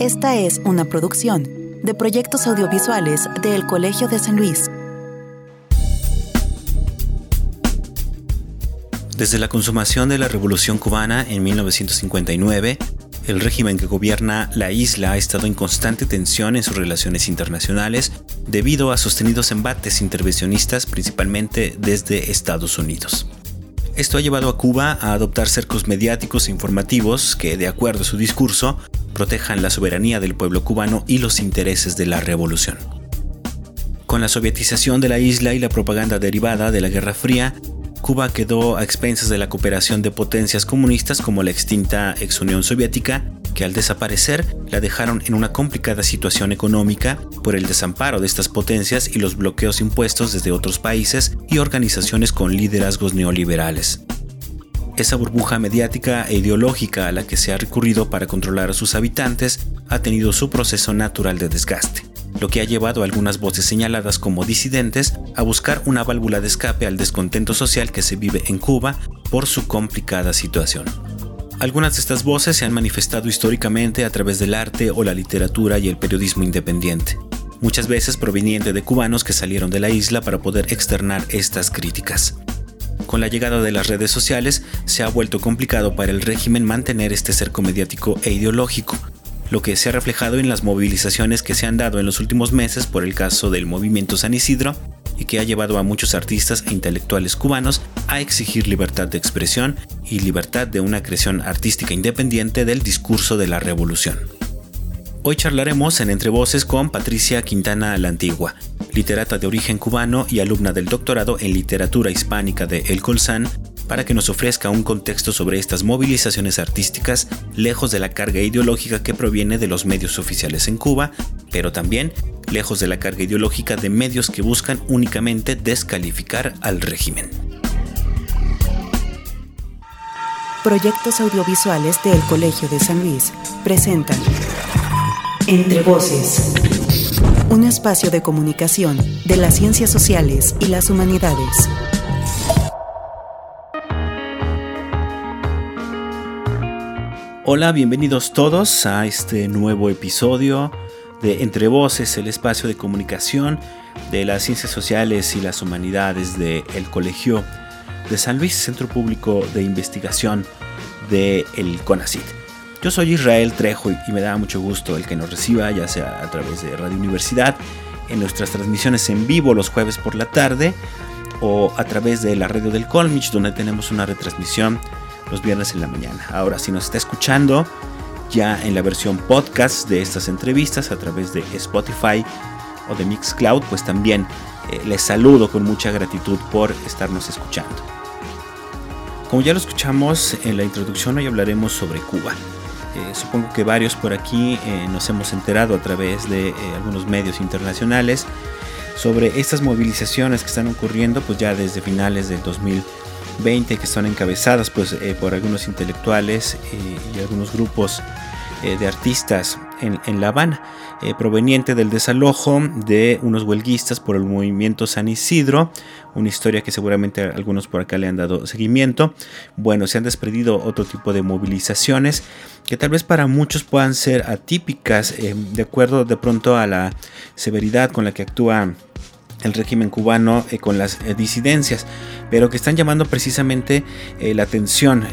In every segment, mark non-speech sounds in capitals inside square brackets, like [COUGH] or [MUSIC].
Esta es una producción de proyectos audiovisuales del Colegio de San Luis. Desde la consumación de la Revolución cubana en 1959, el régimen que gobierna la isla ha estado en constante tensión en sus relaciones internacionales debido a sostenidos embates intervencionistas principalmente desde Estados Unidos. Esto ha llevado a Cuba a adoptar cercos mediáticos e informativos que, de acuerdo a su discurso, protejan la soberanía del pueblo cubano y los intereses de la revolución. Con la sovietización de la isla y la propaganda derivada de la Guerra Fría, Cuba quedó a expensas de la cooperación de potencias comunistas como la extinta ex Unión Soviética, que al desaparecer la dejaron en una complicada situación económica por el desamparo de estas potencias y los bloqueos impuestos desde otros países y organizaciones con liderazgos neoliberales. Esa burbuja mediática e ideológica a la que se ha recurrido para controlar a sus habitantes ha tenido su proceso natural de desgaste, lo que ha llevado a algunas voces señaladas como disidentes a buscar una válvula de escape al descontento social que se vive en Cuba por su complicada situación. Algunas de estas voces se han manifestado históricamente a través del arte o la literatura y el periodismo independiente, muchas veces proveniente de cubanos que salieron de la isla para poder externar estas críticas. Con la llegada de las redes sociales se ha vuelto complicado para el régimen mantener este cerco mediático e ideológico, lo que se ha reflejado en las movilizaciones que se han dado en los últimos meses por el caso del movimiento San Isidro y que ha llevado a muchos artistas e intelectuales cubanos a exigir libertad de expresión y libertad de una creación artística independiente del discurso de la revolución. Hoy charlaremos en Entre Voces con Patricia Quintana la Antigua, literata de origen cubano y alumna del doctorado en literatura hispánica de El Colsan, para que nos ofrezca un contexto sobre estas movilizaciones artísticas lejos de la carga ideológica que proviene de los medios oficiales en Cuba, pero también lejos de la carga ideológica de medios que buscan únicamente descalificar al régimen. Proyectos audiovisuales del Colegio de San Luis presentan Entre Voces un espacio de comunicación de las ciencias sociales y las humanidades. Hola, bienvenidos todos a este nuevo episodio de Entre Voces, el espacio de comunicación de las ciencias sociales y las humanidades del Colegio de San Luis, Centro Público de Investigación del el CONACYT. Yo soy Israel Trejo y me da mucho gusto el que nos reciba, ya sea a través de Radio Universidad, en nuestras transmisiones en vivo los jueves por la tarde, o a través de la radio del Colmich, donde tenemos una retransmisión los viernes en la mañana. Ahora, si nos está escuchando ya en la versión podcast de estas entrevistas a través de Spotify o de Mixcloud, pues también eh, les saludo con mucha gratitud por estarnos escuchando. Como ya lo escuchamos en la introducción, hoy hablaremos sobre Cuba. Eh, supongo que varios por aquí eh, nos hemos enterado a través de eh, algunos medios internacionales sobre estas movilizaciones que están ocurriendo pues ya desde finales del 2020 que están encabezadas pues por algunos intelectuales y algunos grupos de artistas en, La Habana, eh, proveniente del desalojo de unos huelguistas por el movimiento San Isidro, una historia que seguramente algunos por acá le han dado seguimiento. Bueno, se han desprendido otro tipo de movilizaciones que tal vez para muchos puedan ser atípicas, eh, de acuerdo de pronto a la severidad con la que actúa el régimen cubano eh, con las eh, disidencias, pero que están llamando precisamente eh, la atención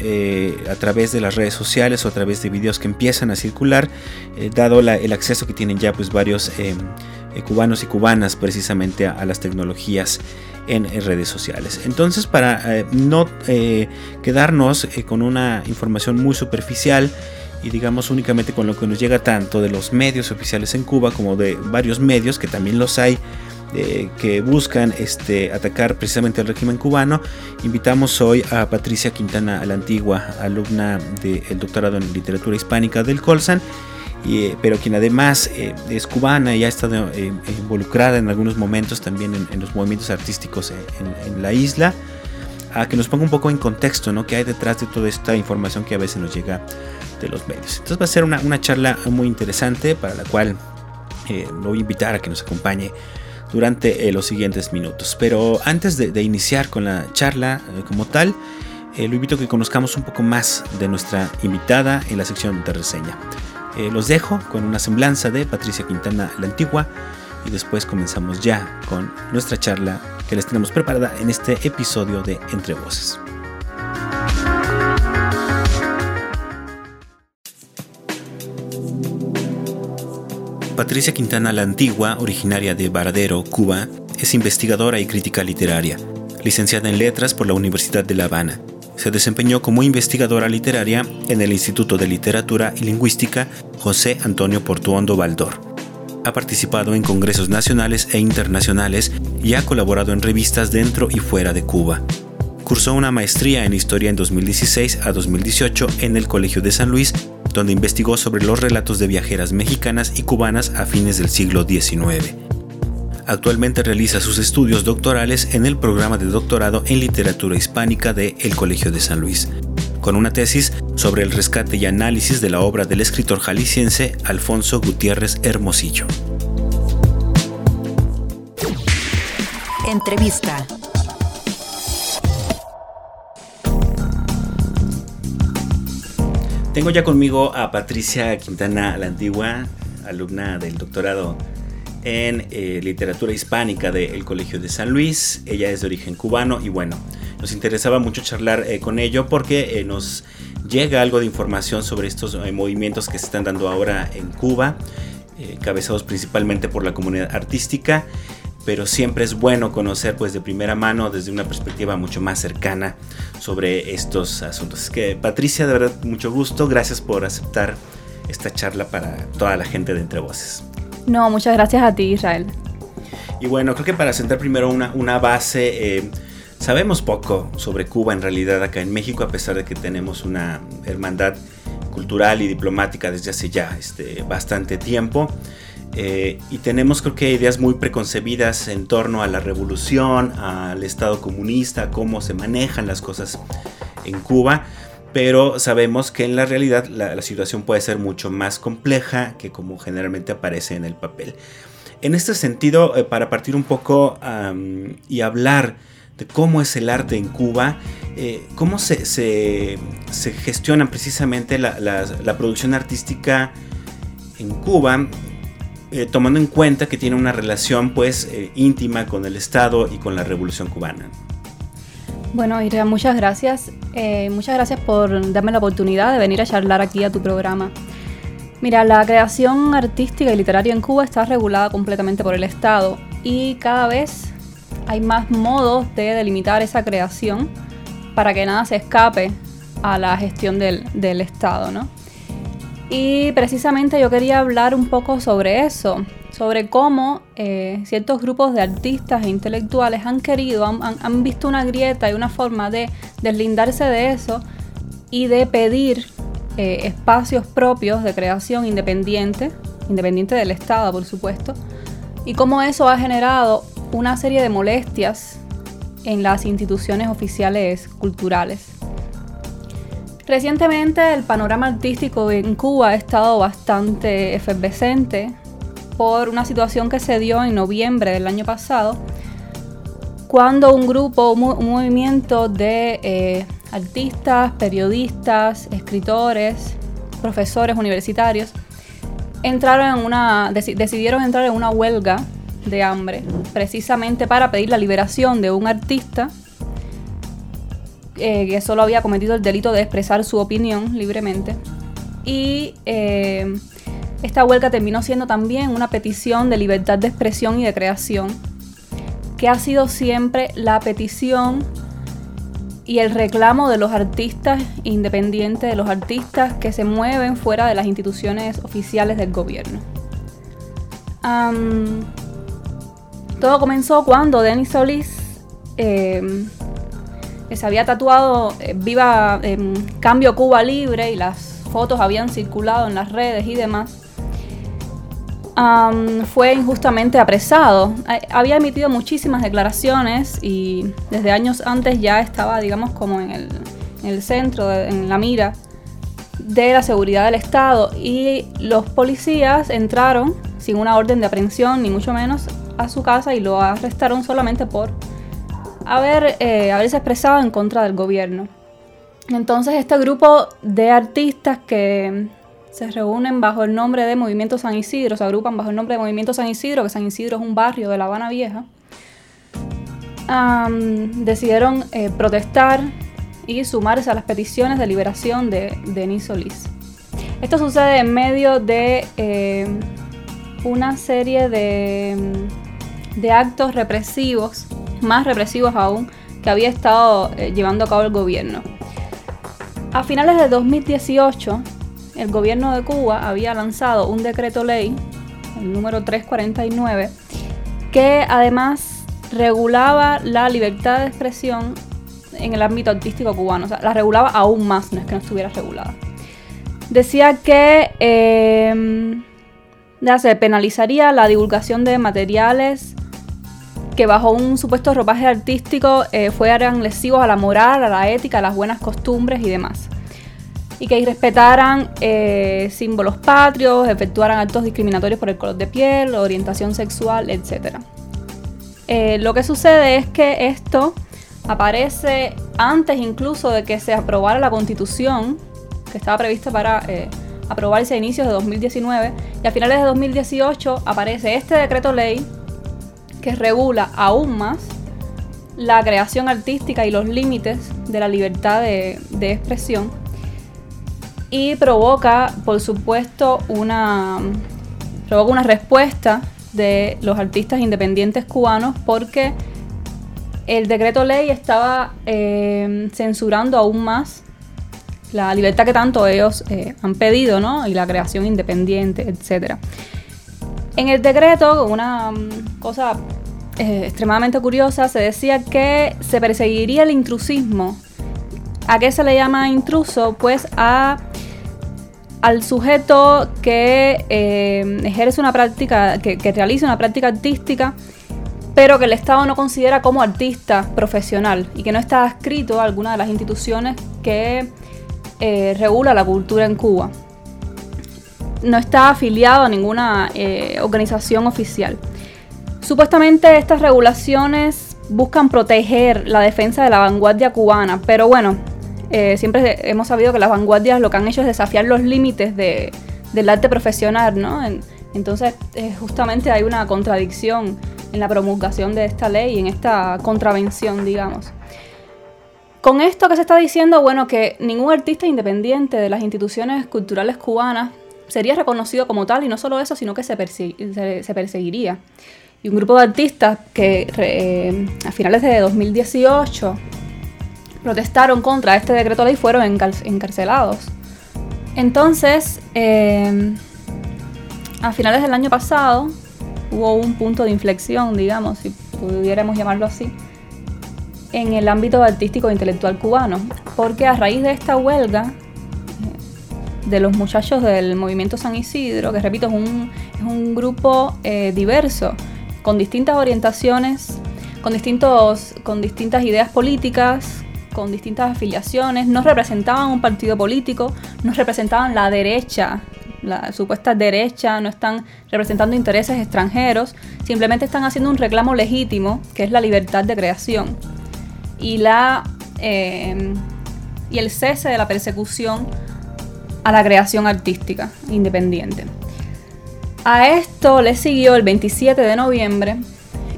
a través de las redes sociales o a través de videos que empiezan a circular, dado el acceso que tienen ya pues varios cubanos y cubanas precisamente a, las tecnologías en, redes sociales. Entonces, para no quedarnos con una información muy superficial, y digamos únicamente con lo que nos llega tanto de los medios oficiales en Cuba como de varios medios que también los hay eh, que buscan este, atacar precisamente al régimen cubano. Invitamos hoy a Patricia Quintana, a la antigua alumna del doctorado en literatura hispánica del Colsan. Eh, pero quien además eh, es cubana y ha estado involucrada en algunos momentos también en, los movimientos artísticos en, la isla, a que nos ponga un poco en contexto, ¿no? Que hay detrás de toda esta información que a veces nos llega de los medios. Entonces va a ser una, una charla muy interesante para la cual lo voy a invitar a que nos acompañe durante eh, los siguientes minutos. Pero antes de, iniciar con la charla eh, como tal, eh, lo invito a que conozcamos un poco más de nuestra invitada en la sección de reseña. Los dejo con una semblanza de Patricia Quintana la Antigua y después comenzamos ya con nuestra charla que les tenemos preparada en este episodio de Entre Voces. Patricia Quintana la Antigua, originaria de Varadero, Cuba, es investigadora y crítica literaria, licenciada en Letras por la Universidad de La Habana. Se desempeñó como investigadora literaria en el Instituto de Literatura y Lingüística José Antonio Portuondo Baldor. Ha participado en congresos nacionales e internacionales y ha colaborado en revistas dentro y fuera de Cuba. Cursó una maestría en Historia en 2016 a 2018 en el Colegio de San Luis donde investigó sobre los relatos de viajeras mexicanas y cubanas a fines del siglo XIX. Actualmente realiza sus estudios doctorales en el programa de doctorado en literatura hispánica de El Colegio de San Luis, con una tesis sobre el rescate y análisis de la obra del escritor jalisciense Alfonso Gutiérrez Hermosillo. Entrevista. Tengo ya conmigo a Patricia Quintana la Antigua, alumna del doctorado en eh, literatura hispánica del Colegio de San Luis. Ella es de origen cubano y bueno, nos interesaba mucho charlar eh, con ello porque eh, nos llega algo de información sobre estos movimientos que se están dando ahora en Cuba, encabezados principalmente por la comunidad artística pero siempre es bueno conocer pues de primera mano desde una perspectiva mucho más cercana sobre estos asuntos. Es que Patricia, de verdad, mucho gusto, gracias por aceptar esta charla para toda la gente de Entre Voces. No, muchas gracias a ti, Israel. Y bueno, creo que para sentar primero una, una base, eh, sabemos poco sobre Cuba en realidad acá en México, a pesar de que tenemos una hermandad cultural y diplomática desde hace ya este, bastante tiempo. Y tenemos creo que ideas muy preconcebidas en torno a la revolución, al Estado comunista, cómo se manejan las cosas en Cuba, pero sabemos que en la realidad la, situación puede ser mucho más compleja que como generalmente aparece en el papel. En este sentido, eh, para partir un poco y hablar de cómo es el arte en Cuba, eh, cómo se, se, gestiona precisamente la, la producción artística en Cuba, eh, tomando en cuenta que tiene una relación pues eh, íntima con el Estado y con la Revolución Cubana. Bueno, Iria, muchas gracias. Eh, muchas gracias por darme la oportunidad de venir a charlar aquí a tu programa. Mira, la creación artística y literaria en Cuba está regulada completamente por el Estado y cada vez hay más modos de delimitar esa creación para que nada se escape a la gestión del, del Estado, ¿no? Y precisamente yo quería hablar un poco sobre eso, sobre cómo eh, ciertos grupos de artistas e intelectuales han querido, han, visto una grieta y una forma de deslindarse de eso y de pedir eh, espacios propios de creación independiente, independiente del Estado, por supuesto, y cómo eso ha generado una serie de molestias en las instituciones oficiales culturales. Recientemente el panorama artístico en Cuba ha estado bastante efervescente por una situación que se dio en noviembre del año pasado, cuando un grupo, un, movimiento de eh, artistas, periodistas, escritores, profesores universitarios, entraron en una, decidieron entrar en una huelga de hambre, precisamente para pedir la liberación de un artista eh, que solo había cometido el delito de expresar su opinión libremente. Y eh, esta huelga terminó siendo también una petición de libertad de expresión y de creación, que ha sido siempre la petición y el reclamo de los artistas independientes, de los artistas que se mueven fuera de las instituciones oficiales del gobierno. todo comenzó cuando Denis Solís eh, se había tatuado eh, Viva em, Cambio Cuba Libre y las fotos habían circulado en las redes y demás, fue injustamente apresado. Había emitido muchísimas declaraciones y desde años antes ya estaba, digamos, como en el, en el centro, en la mira de la seguridad del Estado y los policías entraron sin una orden de aprehensión, ni mucho menos, a su casa y lo arrestaron solamente por haber, eh, haberse expresado en contra del gobierno. Entonces este grupo de artistas que se reúnen bajo el nombre de Movimiento San Isidro, se agrupan bajo el nombre de Movimiento San Isidro, que San Isidro es un barrio de La Habana Vieja, decidieron eh, protestar y sumarse a las peticiones de liberación de Denis Solís. Esto sucede en medio de eh, una serie de, de, actos represivos, más represivos aún, que había estado eh, llevando a cabo el gobierno. A finales de 2018, el gobierno de Cuba había lanzado un decreto ley, el número 349, que además regulaba la libertad de expresión en el ámbito artístico cubano. O sea, la regulaba aún más, no es que no estuviera regulada. Decía que eh, ya se penalizaría la divulgación de materiales que bajo un supuesto ropaje artístico eh, fueran lesivos a la moral, a la ética, a las buenas costumbres y demás. Y que respetaran eh, símbolos patrios, efectuaran actos discriminatorios por el color de piel, orientación sexual, etc. Eh, lo que sucede es que esto aparece antes incluso de que se aprobara la constitución, que estaba prevista para aprobarse a inicios de 2019, y a finales de 2018 aparece este decreto ley que regula aún más la creación artística y los límites de la libertad de, expresión y provoca, por supuesto, una, provoca una respuesta de los artistas independientes cubanos porque el decreto ley estaba eh, censurando aún más la libertad que tanto ellos eh, han pedido, ¿no? Y la creación independiente, etcétera. En el decreto, una mm, cosa eh, extremadamente curiosa, se decía que se perseguiría el intrusismo. ¿A qué se le llama intruso? Pues a al sujeto que eh, ejerce una práctica, que, que, realiza una práctica artística, pero que el Estado no considera como artista profesional y que no está adscrito a alguna de las instituciones que eh, regula la cultura en Cuba no está afiliado a ninguna eh, organización oficial. Supuestamente estas regulaciones buscan proteger la defensa de la vanguardia cubana, pero bueno, eh, siempre hemos sabido que las vanguardias lo que han hecho es desafiar los límites del arte profesional, ¿no? entonces, eh, justamente hay una contradicción en la promulgación de esta ley, en esta contravención, digamos. Con esto que se está diciendo, bueno, que ningún artista independiente de las instituciones culturales cubanas sería reconocido como tal y no solo eso, sino que se, perseguiría. Y un grupo de artistas que eh, a finales de 2018 protestaron contra este decreto ley fueron encarcelados. Entonces, eh, a finales del año pasado hubo un punto de inflexión, digamos, si pudiéramos llamarlo así, en el ámbito artístico e intelectual cubano, porque a raíz de esta huelga de los muchachos del movimiento San Isidro, que repito, es un, es un grupo eh, diverso, con distintas orientaciones, con, distintos, con distintas ideas políticas, con distintas afiliaciones, no representaban un partido político, no representaban la derecha, la supuesta derecha, no están representando intereses extranjeros, simplemente están haciendo un reclamo legítimo, que es la libertad de creación. Y, la, eh, y el cese de la persecución a la creación artística independiente. A esto le siguió el 27 de noviembre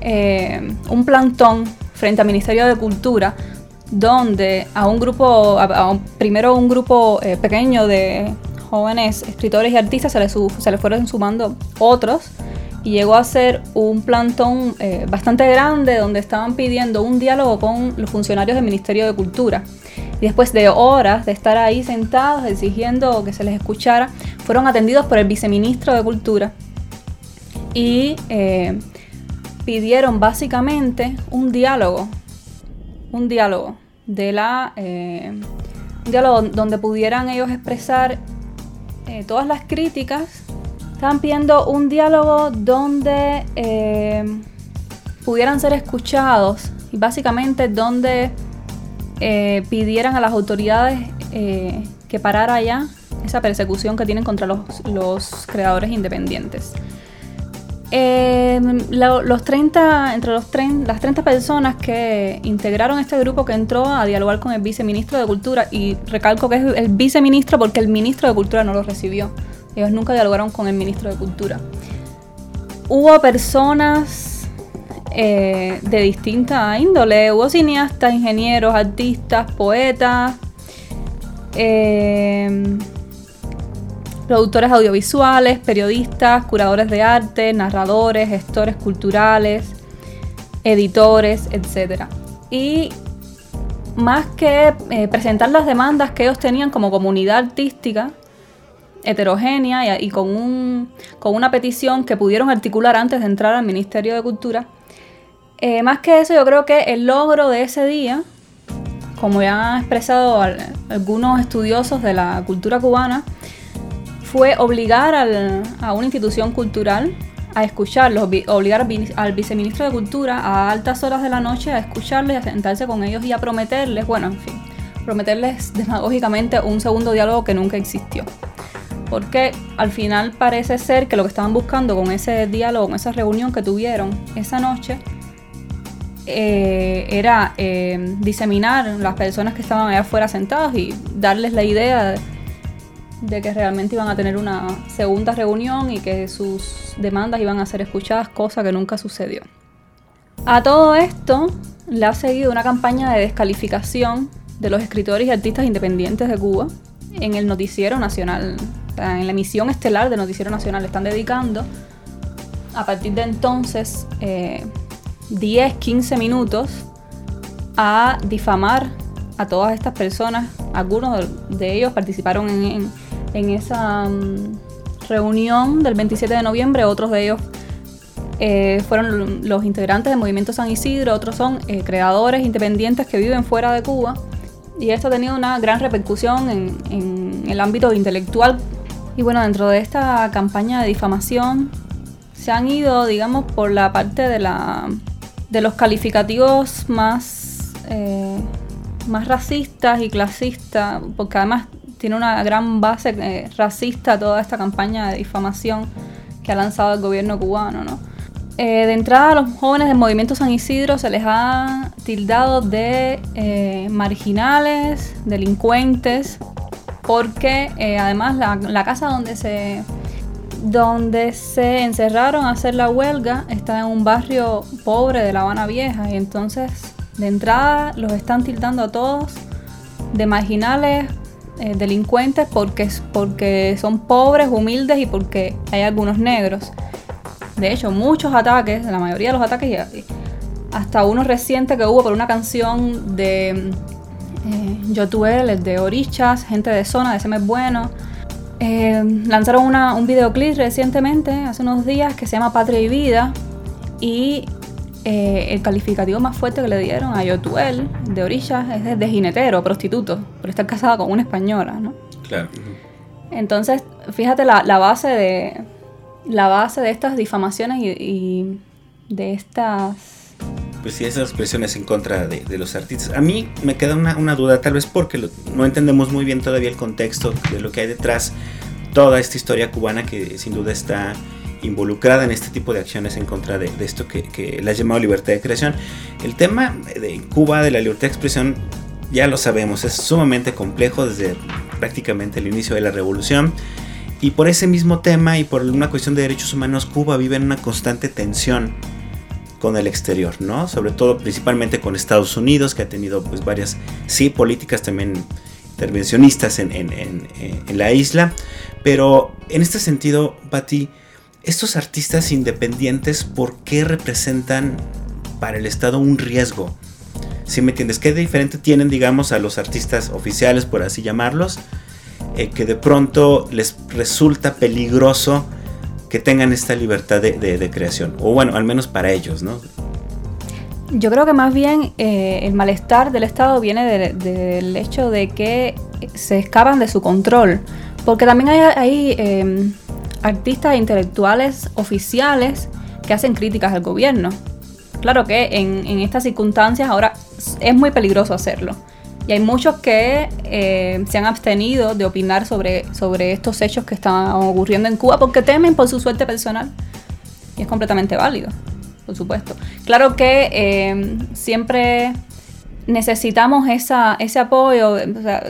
eh, un plantón frente al Ministerio de Cultura donde a un grupo, primero un grupo eh, pequeño de jóvenes escritores y artistas se le, se le fueron sumando otros y llegó a ser un plantón eh, bastante grande donde estaban pidiendo un diálogo con los funcionarios del Ministerio de Cultura y después de horas de estar ahí sentados exigiendo que se les escuchara, fueron atendidos por el viceministro de Cultura y eh, pidieron básicamente un diálogo, un diálogo de la, eh, un diálogo donde pudieran ellos expresar eh, todas las críticas. Estaban pidiendo un diálogo donde pudieran ser escuchados y básicamente donde eh, pidieran a las autoridades eh, que parara ya esa persecución que tienen contra los, creadores independientes. Em, los 30, entre los las 30 personas que integraron este grupo que entró a dialogar con el viceministro de Cultura, y recalco que es el viceministro porque el ministro de Cultura no lo recibió. Ellos nunca dialogaron con el ministro de Cultura. Hubo personas eh, de distinta índole, hubo cineastas, ingenieros, artistas, poetas, eh, productores audiovisuales, periodistas, curadores de arte, narradores, gestores culturales, editores, etc. Y más que eh, presentar las demandas que ellos tenían como comunidad artística heterogénea y, con, un, con, una petición que pudieron articular antes de entrar al Ministerio de Cultura, eh, más que eso yo creo que el logro de ese día, como ya han expresado algunos estudiosos de la cultura cubana, fue obligar a una institución cultural a escucharlos, obligar al viceministro de Cultura a altas horas de la noche a escucharles, a sentarse con ellos y a prometerles, bueno, en fin, prometerles demagógicamente un segundo diálogo que nunca existió. Porque al final parece ser que lo que estaban buscando con ese diálogo, con esa reunión que tuvieron esa noche, eh, era eh, diseminar las personas que estaban allá afuera sentados y darles la idea de de que realmente iban a tener una segunda reunión y que sus demandas iban a ser escuchadas, cosa que nunca sucedió. A todo esto le ha seguido una campaña de descalificación de los escritores y artistas independientes de Cuba en el noticiero nacional, en la emisión estelar del noticiero nacional. Le están dedicando a partir de entonces 10, eh, 15 minutos a difamar a todas estas personas. Algunos de ellos participaron en en esa mm, reunión del 27 de noviembre. Otros de ellos eh, fueron los integrantes del Movimiento San Isidro, otros son eh, creadores independientes que viven fuera de Cuba. Y esto ha tenido una gran repercusión en, el ámbito intelectual. Y bueno, dentro de esta campaña de difamación se han ido, digamos, por la parte de, la, de los calificativos más, eh, más racistas y clasistas, porque además tiene una gran base eh, racista toda esta campaña de difamación que ha lanzado el gobierno cubano, ¿no? Eh, de entrada a los jóvenes del movimiento San Isidro se les ha tildado de eh, marginales, delincuentes, porque además la, casa donde se, donde se encerraron a hacer la huelga está en un barrio pobre de La Habana Vieja y entonces de entrada los están tildando a todos de marginales eh, delincuentes porque, porque son pobres, humildes y porque hay algunos negros. De hecho, muchos ataques, la mayoría de los ataques, hasta uno reciente que hubo por una canción de eh, Yotuel, el de Orichas, gente de zona, de ese mes bueno. Eh, lanzaron una, un videoclip recientemente, hace unos días, que se llama Patria y Vida. Y eh, el calificativo más fuerte que le dieron a Yotuel de Orillas es de, jinetero, prostituto, por estar casada con una española, ¿no? Claro. Entonces, fíjate la, base de la base de estas difamaciones y, de estas pues sí, esas expresiones en contra de, los artistas. A mí me queda una, duda, tal vez porque no entendemos muy bien todavía el contexto de lo que hay detrás, toda esta historia cubana que sin duda está involucrada en este tipo de acciones en contra de, esto que, que le ha llamado libertad de creación. El tema de Cuba, de la libertad de expresión, ya lo sabemos, es sumamente complejo desde prácticamente el inicio de la revolución. Y por ese mismo tema y por una cuestión de derechos humanos, Cuba vive en una constante tensión con el exterior, ¿no? Sobre todo, principalmente con Estados Unidos, que ha tenido pues varias, sí, políticas también intervencionistas en, en, la isla. Pero en este sentido, Patti, estos artistas independientes, ¿por qué representan para el Estado un riesgo? Si me entiendes, ¿qué diferente tienen, digamos, a los artistas oficiales, por así llamarlos, eh, que de pronto les resulta peligroso que tengan esta libertad de, creación? O bueno, al menos para ellos, ¿no? Yo creo que más bien eh, el malestar del Estado viene del hecho de que se escapan de su control. Porque también hay, em, artistas intelectuales oficiales que hacen críticas al gobierno. Claro que en, estas circunstancias ahora es muy peligroso hacerlo. Y hay muchos que eh, se han abstenido de opinar sobre, sobre estos hechos que están ocurriendo en Cuba porque temen por su suerte personal. Y es completamente válido, por supuesto. Claro que eh, siempre necesitamos esa, ese apoyo,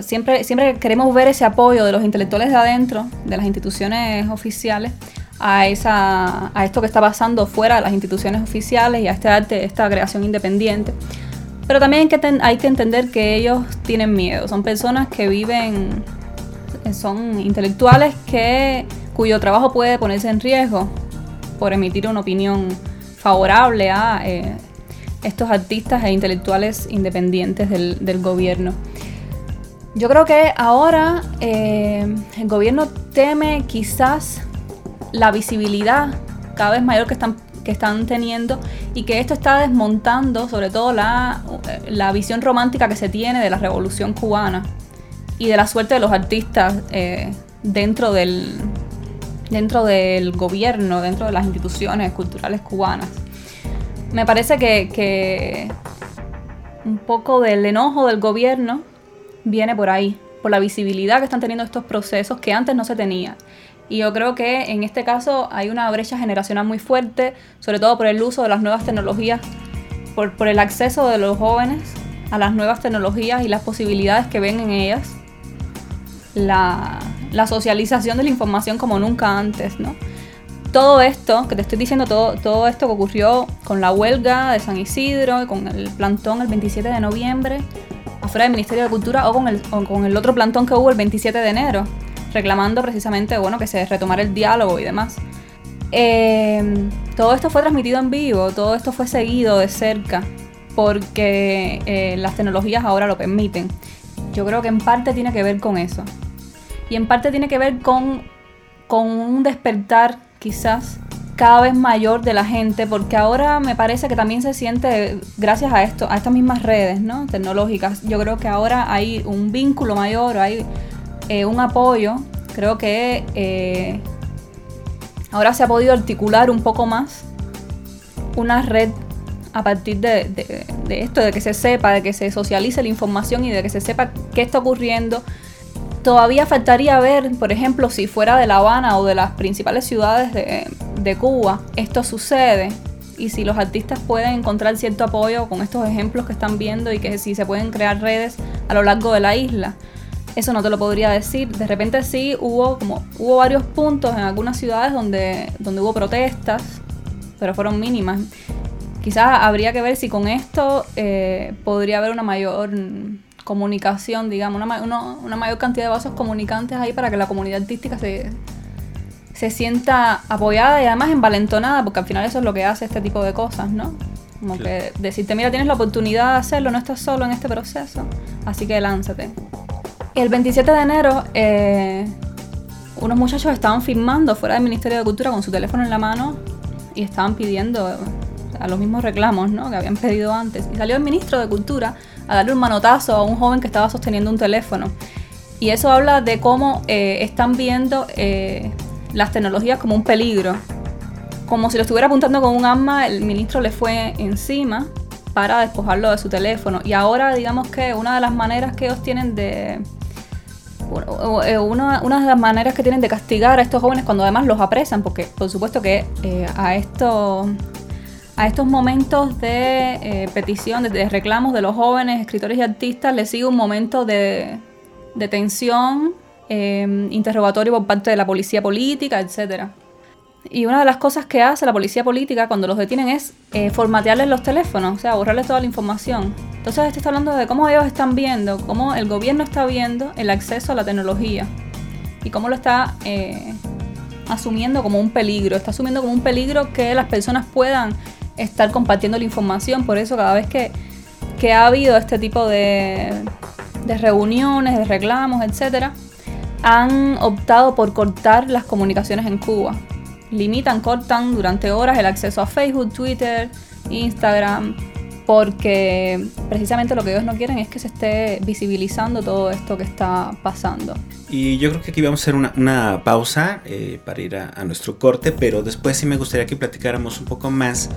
siempre, siempre queremos ver ese apoyo de los intelectuales de adentro, de las instituciones oficiales, a, esa, a esto que está pasando fuera de las instituciones oficiales y a este arte, esta creación independiente. Pero también hay que, hay que entender que ellos tienen miedo, son personas que viven, son intelectuales que, cuyo trabajo puede ponerse en riesgo por emitir una opinión favorable a eh, estos artistas e intelectuales independientes del, gobierno. Yo creo que ahora eh, el gobierno teme quizás la visibilidad cada vez mayor que están, que están teniendo y que esto está desmontando sobre todo la, la visión romántica que se tiene de la revolución cubana y de la suerte de los artistas eh, dentro, del, dentro del gobierno, dentro de las instituciones culturales cubanas. Me parece que, que un poco del enojo del gobierno viene por ahí, por la visibilidad que están teniendo estos procesos que antes no se tenía. Y yo creo que en este caso hay una brecha generacional muy fuerte, sobre todo por el uso de las nuevas tecnologías, por, el acceso de los jóvenes a las nuevas tecnologías y las posibilidades que ven en ellas, la, socialización de la información como nunca antes, ¿no? Todo esto, que te estoy diciendo, todo, todo esto que ocurrió con la huelga de San Isidro, con el plantón el 27 de noviembre, afuera del Ministerio de Cultura, o con el, con el otro plantón que hubo el 27 de enero, reclamando precisamente bueno, que se retomara el diálogo y demás. Eh, todo esto fue transmitido en vivo, todo esto fue seguido de cerca, porque eh, las tecnologías ahora lo permiten. Yo creo que en parte tiene que ver con eso. Y en parte tiene que ver con, con un despertar quizás cada vez mayor de la gente, porque ahora me parece que también se siente, gracias a esto, a estas mismas redes ¿no? tecnológicas, yo creo que ahora hay un vínculo mayor, hay eh, un apoyo. Creo que eh, ahora se ha podido articular un poco más una red a partir de, esto, de que se sepa, de que se socialice la información y de que se sepa qué está ocurriendo. Todavía faltaría ver, por ejemplo, si fuera de La Habana o de las principales ciudades de, de Cuba esto sucede y si los artistas pueden encontrar cierto apoyo con estos ejemplos que están viendo y que si se pueden crear redes a lo largo de la isla. Eso no te lo podría decir. De repente sí hubo como hubo varios puntos en algunas ciudades donde, donde hubo protestas, pero fueron mínimas. Quizás habría que ver si con esto eh, podría haber una mayor comunicación, digamos, una, una, mayor cantidad de vasos comunicantes ahí para que la comunidad artística se, se sienta apoyada y además envalentonada, porque al final eso es lo que hace este tipo de cosas, ¿no? Como que decirte, mira, tienes la oportunidad de hacerlo, no estás solo en este proceso, así que lánzate. El 27 de enero, eh, unos muchachos estaban filmando fuera del Ministerio de Cultura con su teléfono en la mano y estaban pidiendo a los mismos reclamos ¿no? que habían pedido antes. Y salió el ministro de Cultura a darle un manotazo a un joven que estaba sosteniendo un teléfono. Y eso habla de cómo eh, están viendo eh, las tecnologías como un peligro. Como si lo estuviera apuntando con un arma, el ministro le fue encima para despojarlo de su teléfono. Y ahora digamos que una de las maneras que ellos tienen de eh, una, una, de las maneras que tienen de castigar a estos jóvenes cuando además los apresan, porque por supuesto que eh, a, esto, a estos momentos de eh, petición, de, reclamos de los jóvenes escritores y artistas, les sigue un momento de, de tensión, interrogatorio por parte de la policía política, etcétera. Y una de las cosas que hace la policía política cuando los detienen es eh, formatearles los teléfonos, o sea, borrarles toda la información. Entonces, esto está hablando de cómo ellos están viendo, cómo el gobierno está viendo el acceso a la tecnología y cómo lo está eh, asumiendo como un peligro. Está asumiendo como un peligro que las personas puedan estar compartiendo la información. Por eso, cada vez que, que ha habido este tipo de, de reuniones, de reclamos, etcétera, han optado por cortar las comunicaciones en Cuba limitan, cortan durante horas el acceso a Facebook, Twitter, Instagram, porque precisamente lo que ellos no quieren es que se esté visibilizando todo esto que está pasando. Y yo creo que aquí vamos a hacer una, pausa eh, para ir a, nuestro corte, pero después sí me gustaría que platicáramos un poco más.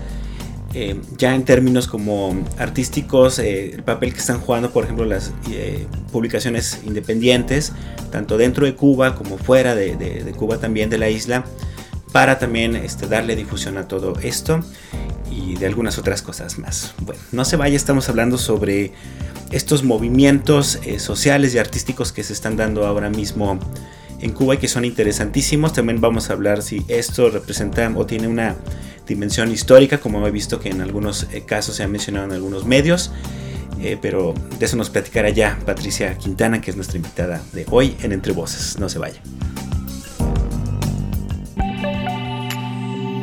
Eh, ya en términos como artísticos, eh, el papel que están jugando, por ejemplo, las publicaciones independientes, tanto dentro de Cuba como fuera de Cuba también, de la isla, para también este, darle difusión a todo esto y de algunas otras cosas más. Bueno, no se vaya, estamos hablando sobre estos movimientos eh, sociales y artísticos que se están dando ahora mismo en Cuba y que son interesantísimos. También vamos a hablar si esto representa o tiene una dimensión histórica, como he visto que en algunos eh, casos se ha mencionado en algunos medios. Eh, pero de eso nos platicará ya Patricia Quintana, que es nuestra invitada de hoy en Entre Voces. No se vaya.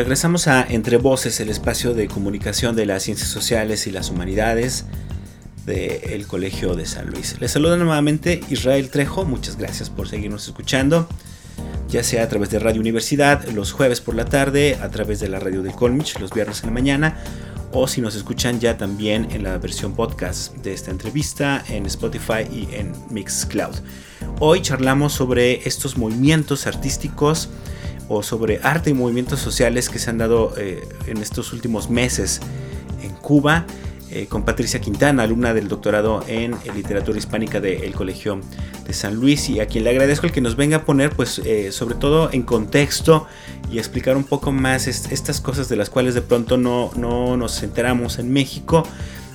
Regresamos a Entre Voces, el espacio de comunicación de las ciencias sociales y las humanidades del Colegio de San Luis. Les saluda nuevamente Israel Trejo, muchas gracias por seguirnos escuchando, ya sea a través de Radio Universidad los jueves por la tarde, a través de la radio de Colmich los viernes en la mañana o si nos escuchan ya también en la versión podcast de esta entrevista en Spotify y en Mixcloud. Hoy charlamos sobre estos movimientos artísticos o sobre arte y movimientos sociales que se han dado eh, en estos últimos meses en Cuba. Eh, con Patricia Quintana, alumna del doctorado en literatura hispánica del Colegio de San Luis y a quien le agradezco el que nos venga a poner pues eh, sobre todo en contexto y explicar un poco más estas cosas de las cuales de pronto no, no nos enteramos en México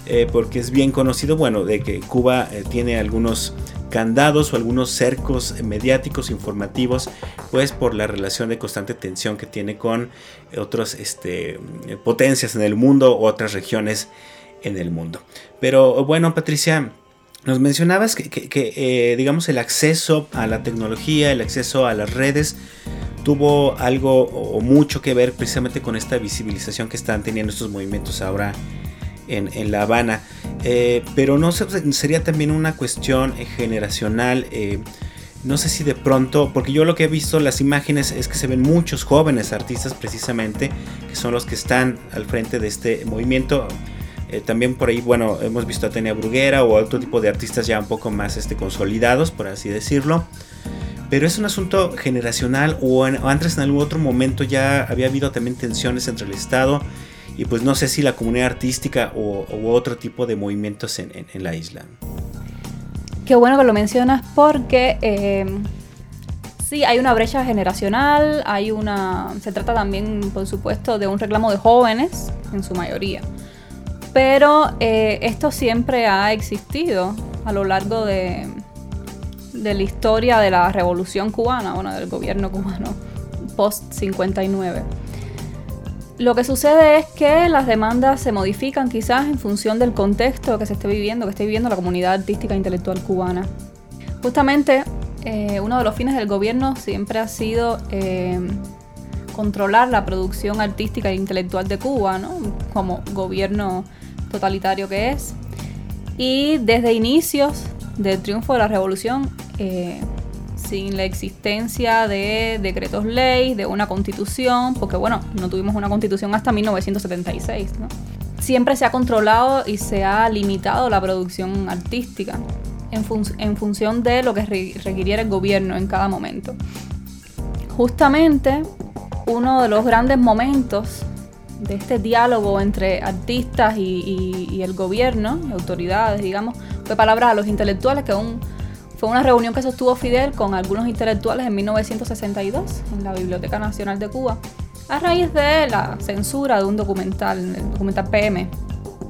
eh, porque es bien conocido bueno de que Cuba tiene algunos candados o algunos cercos mediáticos informativos pues por la relación de constante tensión que tiene con otras este, potencias en el mundo u otras regiones en el mundo. Pero bueno, Patricia, nos mencionabas que, eh, digamos, el acceso a la tecnología, el acceso a las redes, tuvo algo o mucho que ver precisamente con esta visibilización que están teniendo estos movimientos ahora en, La Habana. Eh, pero no sería también una cuestión generacional. Eh, no sé si de pronto, porque yo lo que he visto las imágenes es que se ven muchos jóvenes artistas precisamente, que son los que están al frente de este movimiento. Eh, también por ahí, bueno, hemos visto a Tania Bruguera o otro tipo de artistas ya un poco más este, consolidados, por así decirlo. Pero es un asunto generacional o, antes en algún otro momento ya había habido también tensiones entre el Estado y pues no sé si la comunidad artística o, u otro tipo de movimientos en, la isla. Qué bueno que lo mencionas porque eh, sí, hay una brecha generacional, hay una... Se trata también, por supuesto, de un reclamo de jóvenes en su mayoría. Pero eh, esto siempre ha existido a lo largo de, la historia de la revolución cubana, bueno, del gobierno cubano, post 59. Lo que sucede es que las demandas se modifican quizás en función del contexto que se esté viviendo, que esté viviendo la comunidad artística e intelectual cubana. Justamente eh, uno de los fines del gobierno siempre ha sido eh, controlar la producción artística e intelectual de Cuba, ¿no? Como gobierno totalitario que es. Y desde inicios del triunfo de la revolución, eh, sin la existencia de decretos ley, de una constitución, porque bueno, no tuvimos una constitución hasta 1976, Siempre se ha controlado y se ha limitado la producción artística en, en función de lo que requiriera el gobierno en cada momento. Justamente uno de los grandes momentos de este diálogo entre artistas y, el gobierno, autoridades, digamos, fue palabra a los intelectuales, que fue una reunión que sostuvo Fidel con algunos intelectuales en 1962 en la Biblioteca Nacional de Cuba, a raíz de la censura de un documental, el documental PM,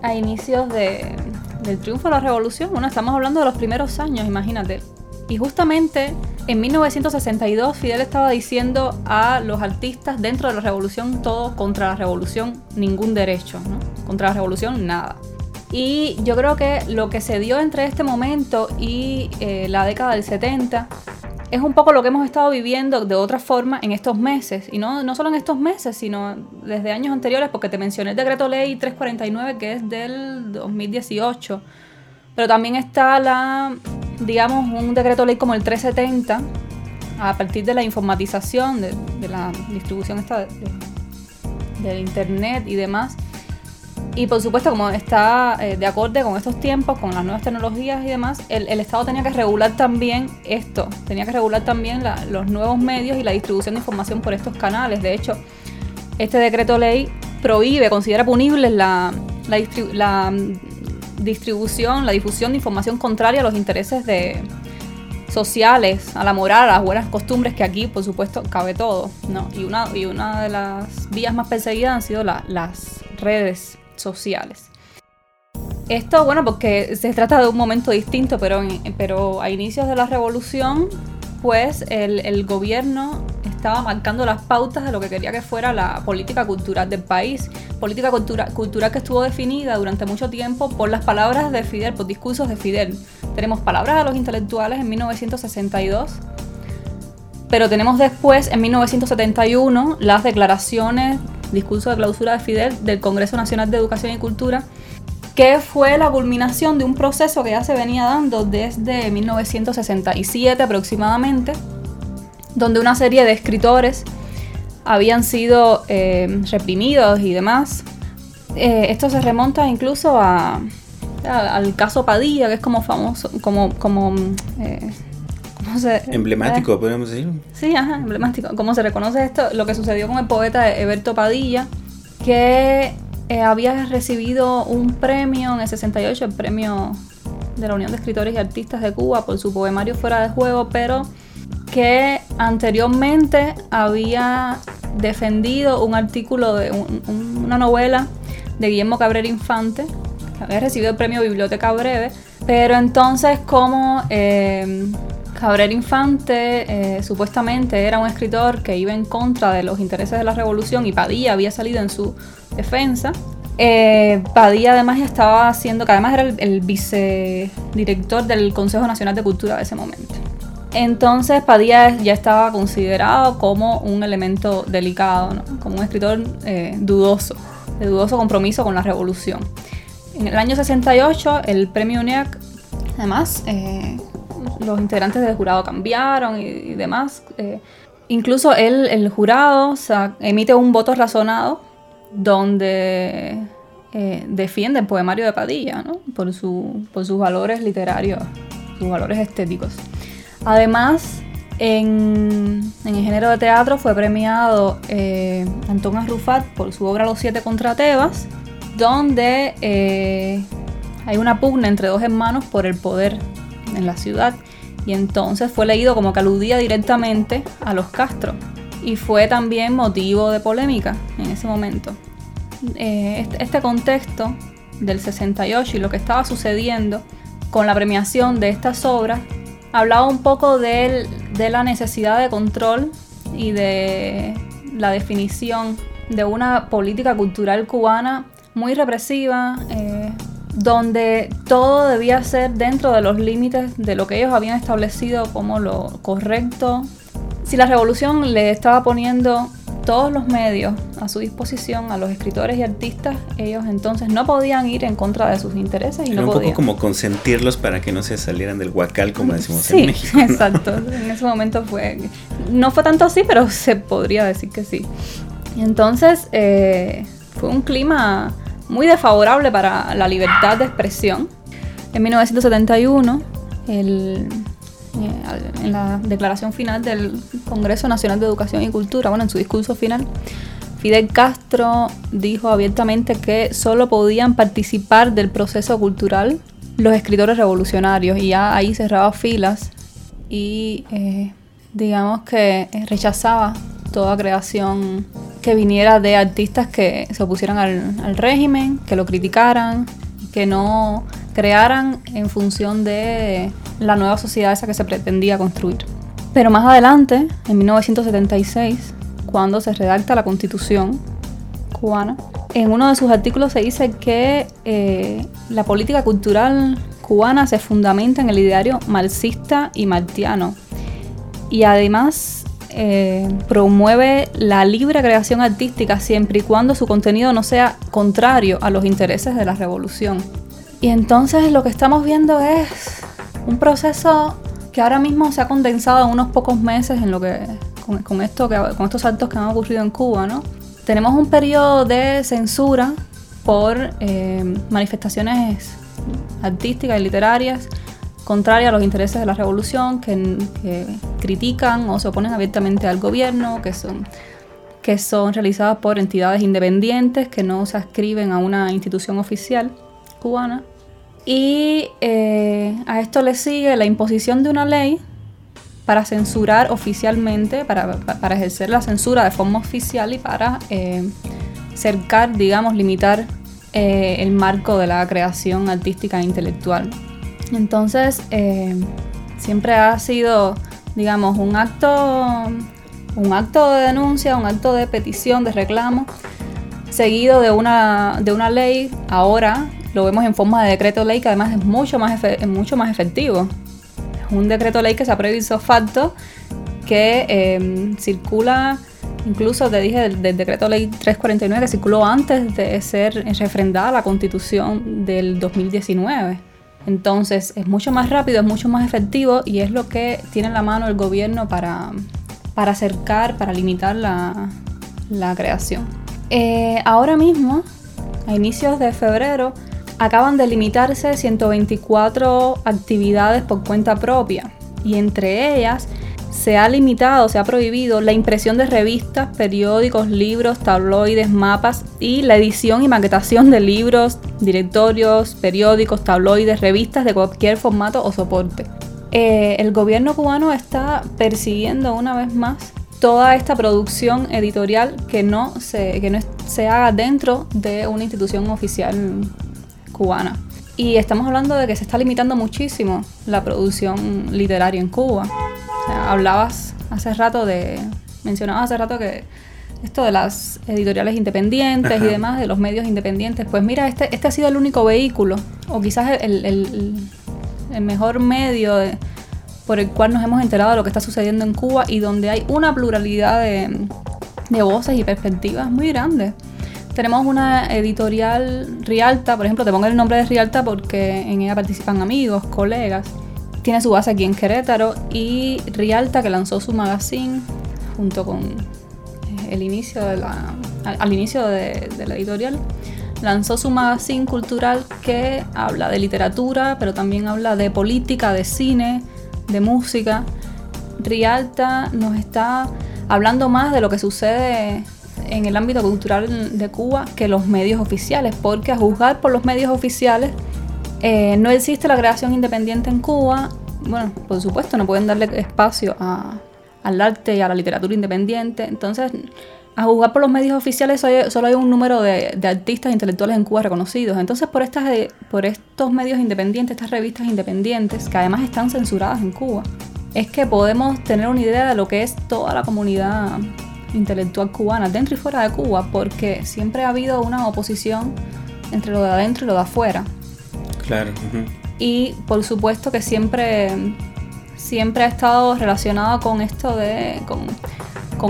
a inicios del triunfo de la revolución. Bueno, estamos hablando de los primeros años, imagínate. Y justamente en 1962 Fidel estaba diciendo a los artistas dentro de la revolución todo contra la revolución ningún derecho, ¿no? Contra la revolución nada. Y yo creo que lo que se dio entre este momento y eh, la década del 70 es un poco lo que hemos estado viviendo de otra forma en estos meses. Y no, no solo en estos meses, sino desde años anteriores, porque te mencioné el decreto ley 349 que es del 2018. Pero también está la digamos, un decreto ley como el 370, a partir de la informatización, de, la distribución esta del Internet y demás, Y por supuesto, como está eh, de acorde con estos tiempos, con las nuevas tecnologías y demás, el, Estado tenía que regular también esto, tenía que regular también los nuevos medios y la distribución de información por estos canales. De hecho, este decreto ley prohíbe, considera punibles la, la, mm, distribución, la difusión de información contraria a los intereses de, sociales, a la moral, a las buenas costumbres, que aquí, por supuesto, cabe todo, ¿no? Y una, y una de las vías más perseguidas han sido las redes sociales. Esto, bueno, porque se trata de un momento distinto, pero, pero a inicios de la revolución, pues el, el gobierno estaba marcando las pautas de lo que quería que fuera la política cultural del país. Política cultura, cultural que estuvo definida durante mucho tiempo por las palabras de Fidel, por discursos de Fidel. Tenemos palabras de los intelectuales en 1962, pero tenemos después, en 1971, las declaraciones, discurso de clausura de Fidel del Congreso Nacional de Educación y Cultura, que fue la culminación de un proceso que ya se venía dando desde 1967 aproximadamente donde una serie de escritores habían sido eh, reprimidos y demás. Eh, esto se remonta incluso al caso Padilla, que es como famoso, como, como eh, emblemático, podríamos decir. Sí, ajá, emblemático. Como se reconoce esto, lo que sucedió con el poeta Eberto Padilla, que había recibido un premio en el 68, el premio de la Unión de Escritores y Artistas de Cuba por su poemario Fuera de Juego, pero que anteriormente había defendido un artículo de una novela de Guillermo Cabrera Infante, que había recibido el premio Biblioteca Breve, pero entonces como eh, Cabrera Infante eh, supuestamente era un escritor que iba en contra de los intereses de la revolución y Padilla había salido en su defensa, eh, Padilla además estaba haciendo, que además era el, el vicedirector del Consejo Nacional de Cultura de ese momento. Entonces Padilla ya estaba considerado como un elemento delicado, como un escritor eh, dudoso, de dudoso compromiso con la revolución. En el año 68 el premio UNEAC, además, eh, los integrantes del jurado cambiaron y, demás. Eh, incluso el jurado emite un voto razonado donde defiende el poemario de Padilla por, por sus valores literarios, sus valores estéticos. Además, en, el género de teatro fue premiado eh, Antonio Arrufat por su obra Los Siete contra Tebas, donde eh, hay una pugna entre dos hermanos por el poder en la ciudad. Y entonces fue leído como que aludía directamente a los Castro. Y fue también motivo de polémica en ese momento. Eh, este, este contexto del 68 y lo que estaba sucediendo con la premiación de estas obras hablaba un poco de, la necesidad de control y de la definición de una política cultural cubana muy represiva, eh, donde todo debía ser dentro de los límites de lo que ellos habían establecido como lo correcto. Si la revolución le estaba poniendo todos los medios a su disposición a los escritores y artistas, ellos entonces no podían ir en contra de sus intereses y no un poco como consentirlos para que no se salieran del huacal, como decimos en México. Sí, [LAUGHS] exacto. En ese momento fue. No fue tanto así, pero se podría decir que sí. Entonces eh, fue un clima muy desfavorable para la libertad de expresión. En 1971, el eh, en la declaración final del Congreso Nacional de Educación y Cultura, bueno, en su discurso final, Fidel Castro dijo abiertamente que solo podían participar del proceso cultural los escritores revolucionarios y ya ahí cerraba filas y eh, digamos que rechazaba toda creación que viniera de artistas que se opusieran al, régimen, que lo criticaran, que no crearan en función de la nueva sociedad esa que se pretendía construir. Pero más adelante, en 1976, cuando se redacta la constitución cubana, en uno de sus artículos se dice que eh, la política cultural cubana se fundamenta en el ideario marxista y martiano y además eh, promueve la libre creación artística siempre y cuando su contenido no sea contrario a los intereses de la revolución. Y entonces lo que estamos viendo es un proceso que ahora mismo se ha condensado en unos pocos meses en lo que con, esto con estos actos que han ocurrido en Cuba, ¿no? Tenemos un periodo de censura por eh, manifestaciones artísticas y literarias contrarias a los intereses de la revolución, que, critican o se oponen abiertamente al gobierno, que son, que son realizadas por entidades independientes que no se adscriben a una institución oficial cubana. Y eh, a esto le sigue la imposición de una ley para censurar oficialmente, para, ejercer la censura de forma oficial y para eh, cercar, digamos, limitar eh, el marco de la creación artística e intelectual. Entonces, eh, siempre ha sido, digamos, un acto, un acto de denuncia, un acto de petición, de reclamo, seguido de una, de una ley. Ahora lo vemos en forma de decreto ley que además es mucho más, es mucho más efectivo un decreto ley que se ha previsto facto que em, circula, incluso te dije del, decreto ley 349 que circuló antes de ser refrendada la constitución del 2019. Entonces es mucho más rápido, es mucho más efectivo y es lo que tiene en la mano el gobierno para, para acercar, para limitar la, creación. Eh, ahora mismo, a inicios de febrero, acaban de limitarse 124 actividades por cuenta propia y entre ellas se ha limitado, se ha prohibido la impresión de revistas, periódicos, libros, tabloides, mapas y la edición y maquetación de libros, directorios, periódicos, tabloides, revistas de cualquier formato o soporte. Eh, el gobierno cubano está persiguiendo una vez más toda esta producción editorial que no se, que no se haga dentro de una institución oficial cubana. Y estamos hablando de que se está limitando muchísimo la producción literaria en Cuba. O sea, hablabas hace rato de, mencionabas hace rato que esto de las editoriales independientes y demás, de los medios independientes, pues mira, este, este ha sido el único vehículo, o quizás el, el, el mejor medio por el cual nos hemos enterado de lo que está sucediendo en Cuba y donde hay una pluralidad de, de voces y perspectivas muy grandes. Tenemos una editorial Rialta, por ejemplo, te pongo el nombre de Rialta porque en ella participan amigos, colegas. Tiene su base aquí en Querétaro y Rialta que lanzó su magazine junto con eh, el inicio de la, al, inicio de, la editorial lanzó su magazine cultural que habla de literatura, pero también habla de política, de cine, de música. Rialta nos está hablando más de lo que sucede en el ámbito cultural de Cuba que los medios oficiales, porque a juzgar por los medios oficiales eh, no existe la creación independiente en Cuba. Bueno, por supuesto, no pueden darle espacio al arte y a la literatura independiente. Entonces, a juzgar por los medios oficiales solo hay, un número de, artistas intelectuales en Cuba reconocidos. Entonces, por, estas, eh, por estos medios independientes, estas revistas independientes, que además están censuradas en Cuba, es que podemos tener una idea de lo que es toda la comunidad intelectual cubana, dentro y fuera de Cuba, porque siempre ha habido una oposición entre lo de adentro y lo de afuera. Claro. Y por supuesto que siempre, siempre ha estado relacionado con esto de. Con,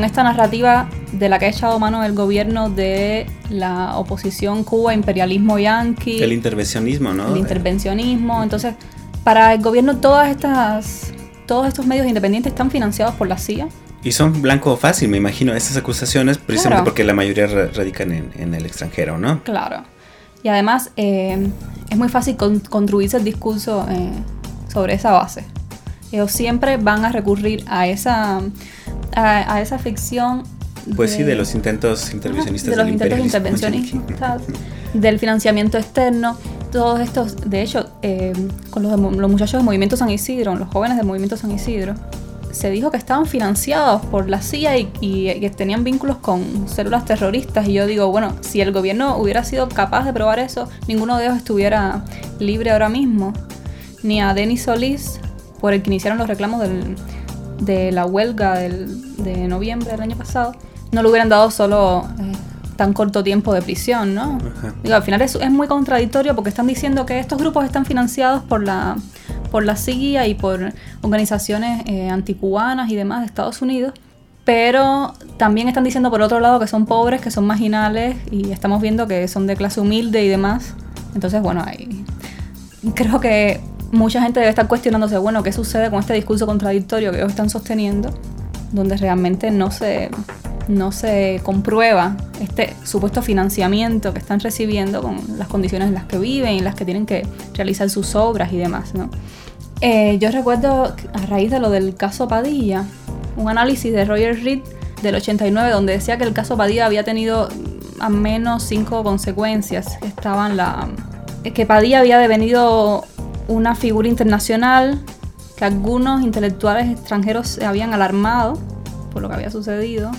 esta narrativa de la que ha echado mano el gobierno de la oposición Cuba, imperialismo yanqui. El intervencionismo, ¿no? El intervencionismo. Entonces, para el gobierno todas estas, todos estos medios independientes están financiados por la CIA y son blanco fácil, me imagino, estas acusaciones, precisamente porque la mayoría radican en, el extranjero, ¿no? Claro. Y además eh, es muy fácil construirse el discurso eh, sobre esa base. Ellos siempre van a recurrir a esa, a, esa ficción. Pues sí, de los intentos intervencionistas. De los intentos intervencionistas, del financiamiento externo, todos estos, de hecho, eh, con los, los muchachos del Movimiento San Isidro, los jóvenes del Movimiento San Isidro, se dijo que estaban financiados por la CIA y, que tenían vínculos con células terroristas. Y yo digo, bueno, si el gobierno hubiera sido capaz de probar eso, ninguno de ellos estuviera libre ahora mismo. Ni a Denis Solís, por el que iniciaron los reclamos de la huelga de noviembre del año pasado, no le hubieran dado solo eh, tan corto tiempo de prisión, ¿no? Digo, al final es, es muy contradictorio porque están diciendo que estos grupos están financiados por la por la CIA y por organizaciones eh, anticubanas y demás de Estados Unidos. Pero también están diciendo por otro lado que son pobres, que son marginales y estamos viendo que son de clase humilde y demás. Entonces, bueno, hay, creo que mucha gente debe estar cuestionándose, bueno, ¿qué sucede con este discurso contradictorio que ellos están sosteniendo? Donde realmente no se, no se comprueba este supuesto financiamiento que están recibiendo con las condiciones en las que viven y las que tienen que realizar sus obras y demás. ¿no? Eh, yo recuerdo a raíz de lo del caso Padilla, un análisis de Roger Reed del 89 donde decía que el caso Padilla había tenido al menos cinco consecuencias. Estaban la que Padilla había devenido una figura internacional, que algunos intelectuales extranjeros se habían alarmado por lo que había sucedido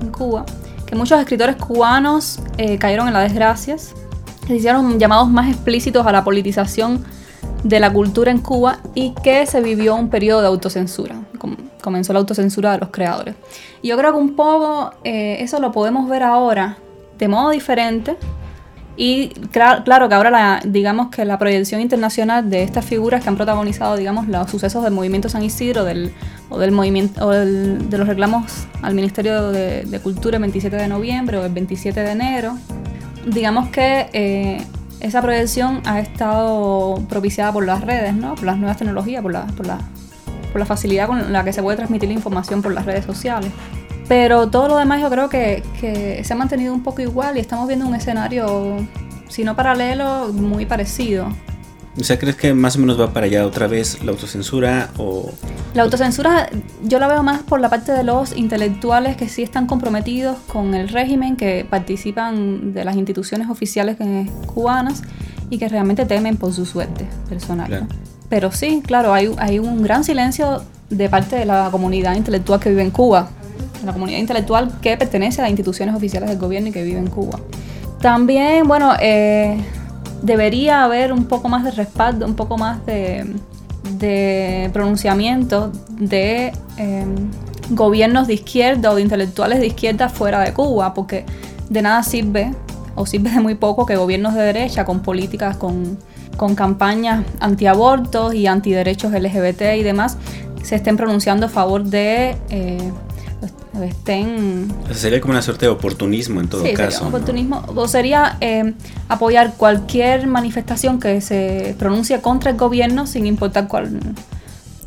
en Cuba, que muchos escritores cubanos eh, cayeron en las desgracias, que se hicieron llamados más explícitos a la politización de la cultura en Cuba y que se vivió un periodo de autocensura. Comenzó la autocensura de los creadores. Y yo creo que un poco eh, eso lo podemos ver ahora de modo diferente. Y claro que ahora la, digamos que la proyección internacional de estas figuras que han protagonizado digamos los sucesos del movimiento San Isidro del, o del movimiento o de los reclamos al Ministerio de, Cultura el 27 de noviembre o el 27 de enero, digamos que eh, esa proyección ha estado propiciada por las redes, ¿no? por las nuevas tecnologías, por la, por, la, por la facilidad con la que se puede transmitir la información por las redes sociales. Pero todo lo demás yo creo que, que se ha mantenido un poco igual y estamos viendo un escenario, si no paralelo, muy parecido. O sea, ¿crees que más o menos va para allá otra vez la autocensura o...? La autocensura yo la veo más por la parte de los intelectuales que sí están comprometidos con el régimen, que participan de las instituciones oficiales cubanas y que realmente temen por su suerte personal. Pero sí, claro, hay, hay un gran silencio de parte de la comunidad intelectual que vive en Cuba, la comunidad intelectual que pertenece a las instituciones oficiales del gobierno y que vive en Cuba. También, bueno, eh, debería haber un poco más de respaldo, un poco más de, pronunciamiento de em, gobiernos de izquierda o de intelectuales de izquierda fuera de Cuba, porque de nada sirve, o sirve de muy poco, que gobiernos de derecha con políticas, con, campañas antiabortos y antiderechos LGBT y demás, se estén pronunciando a favor de eh, estén... sería como una suerte de oportunismo en todo caso. Sería oportunismo, o sería eh, apoyar cualquier manifestación que se pronuncie contra el gobierno sin importar cuál,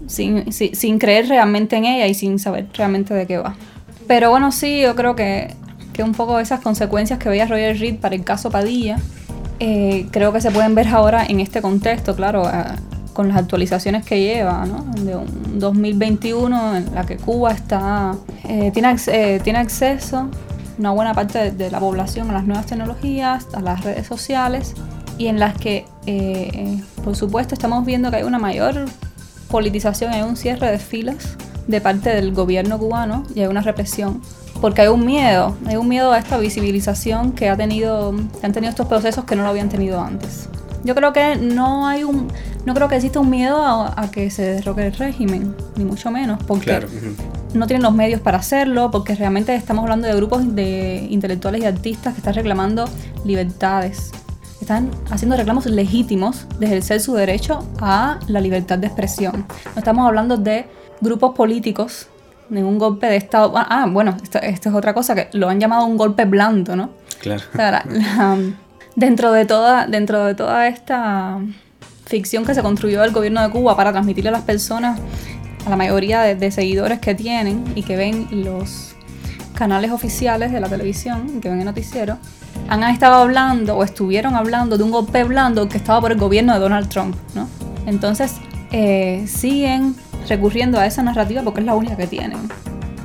sin, sin, creer realmente en ella y sin saber realmente de qué va. Pero bueno, sí, yo creo que, que un poco esas consecuencias que veía Roger Reed para el caso Padilla, eh, creo que se pueden ver ahora en este contexto, claro con las actualizaciones que lleva, de un 2021 en la que Cuba está, eh, tiene, eh, tiene acceso una buena parte de, la población a las nuevas tecnologías, a las redes sociales y en las que, eh, por supuesto, estamos viendo que hay una mayor politización, hay un cierre de filas de parte del gobierno cubano y hay una represión porque hay un miedo, hay un miedo a esta visibilización que ha tenido, que han tenido estos procesos que no lo habían tenido antes. Yo creo que no hay un, no creo que exista un miedo a, que se derroque el régimen, ni mucho menos, porque no tienen los medios para hacerlo, porque realmente estamos hablando de grupos de intelectuales y artistas que están reclamando libertades, están haciendo reclamos legítimos de ejercer su derecho a la libertad de expresión. No estamos hablando de grupos políticos, un golpe de Estado. Ah, bueno, esto, esto, es otra cosa que lo han llamado un golpe blando, ¿no? Claro dentro de toda, dentro de toda esta ficción que se construyó el gobierno de Cuba para transmitirle a las personas, a la mayoría de, seguidores que tienen y que ven los canales oficiales de la televisión que ven el noticiero, han estado hablando o estuvieron hablando de un golpe blando que estaba por el gobierno de Donald Trump, ¿no? Entonces eh, siguen recurriendo a esa narrativa porque es la única que tienen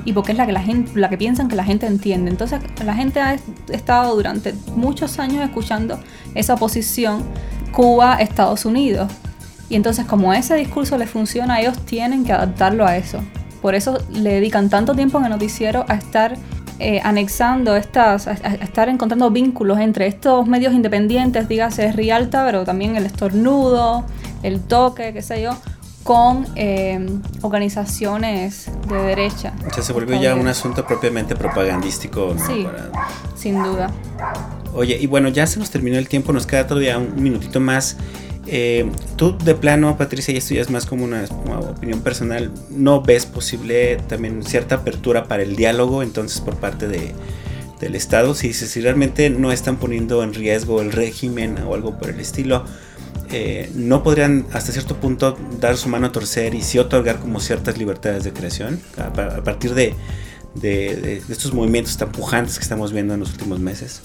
y porque es la que la gente, la que piensan que la gente entiende. Entonces la gente ha estado durante muchos años escuchando esa oposición Cuba-Estados Unidos. Y entonces como ese discurso les funciona, ellos tienen que adaptarlo a eso. Por eso le dedican tanto tiempo en el noticiero a estar eh, anexando estas, a, estar encontrando vínculos entre estos medios independientes, dígase Rialta, pero también el estornudo, el toque, qué sé yo, con eh, organizaciones de derecha. O sea, se volvió ya un asunto propiamente propagandístico. Sí, sin duda. Oye, y bueno, ya se nos terminó el tiempo, nos queda todavía un minutito más. Eh, tú de plano, Patricia, y esto ya es más como una, opinión personal, ¿no ves posible también cierta apertura para el diálogo entonces por parte de, del Estado? Si, si realmente no están poniendo en riesgo el régimen o algo por el estilo, no podrían hasta cierto punto dar su mano a torcer y sí otorgar como ciertas libertades de creación a, partir de, estos movimientos tan pujantes que estamos viendo en los últimos meses?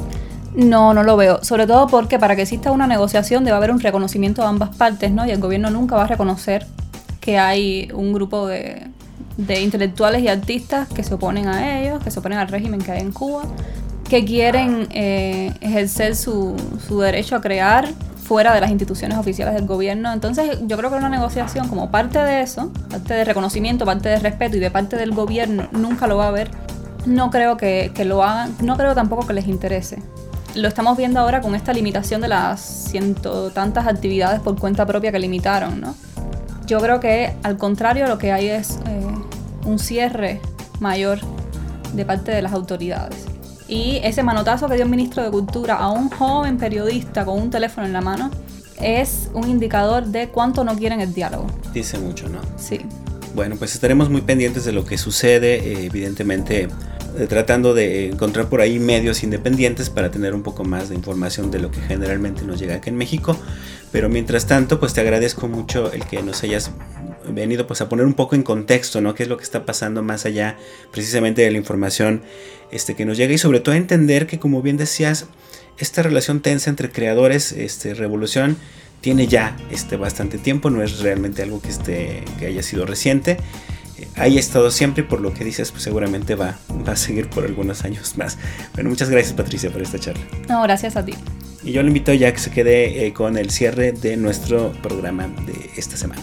No, no lo veo. Sobre todo porque para que exista una negociación debe haber un reconocimiento de ambas partes, ¿no? Y el gobierno nunca va a reconocer que hay un grupo de, intelectuales y artistas que se oponen a ellos, que se oponen al régimen que hay en Cuba, que quieren eh, ejercer su derecho a crear fuera de las instituciones oficiales del gobierno. Entonces yo creo que una negociación como parte de eso, parte de reconocimiento, parte de respeto y de parte del gobierno nunca lo va a haber. No creo que, lo hagan, no creo tampoco que les interese. Lo estamos viendo ahora con esta limitación de las ciento tantas actividades por cuenta propia que limitaron, ¿no? Yo creo que al contrario lo que hay es eh, un cierre mayor de parte de las autoridades. Y ese manotazo que dio el ministro de Cultura a un joven periodista con un teléfono en la mano es un indicador de cuánto no quieren el diálogo. Dice mucho, ¿no? Sí. Bueno, pues estaremos muy pendientes de lo que sucede, eh, evidentemente eh, tratando de encontrar por ahí medios independientes para tener un poco más de información de lo que generalmente nos llega aquí en México. Pero mientras tanto, pues te agradezco mucho el que nos hayas venido pues a poner un poco en contexto, ¿no? Qué es lo que está pasando más allá precisamente de la información este, que nos llega y sobre todo entender que como bien decías, esta relación tensa entre creadores, este, revolución, tiene ya este, bastante tiempo, no es realmente algo que, esté, que haya sido reciente. Eh, ahí ha estado siempre y por lo que dices, pues seguramente va, va a seguir por algunos años más. Bueno, muchas gracias Patricia por esta charla. No, gracias a ti. Y yo le invito ya a que se quede eh, con el cierre de nuestro programa de esta semana.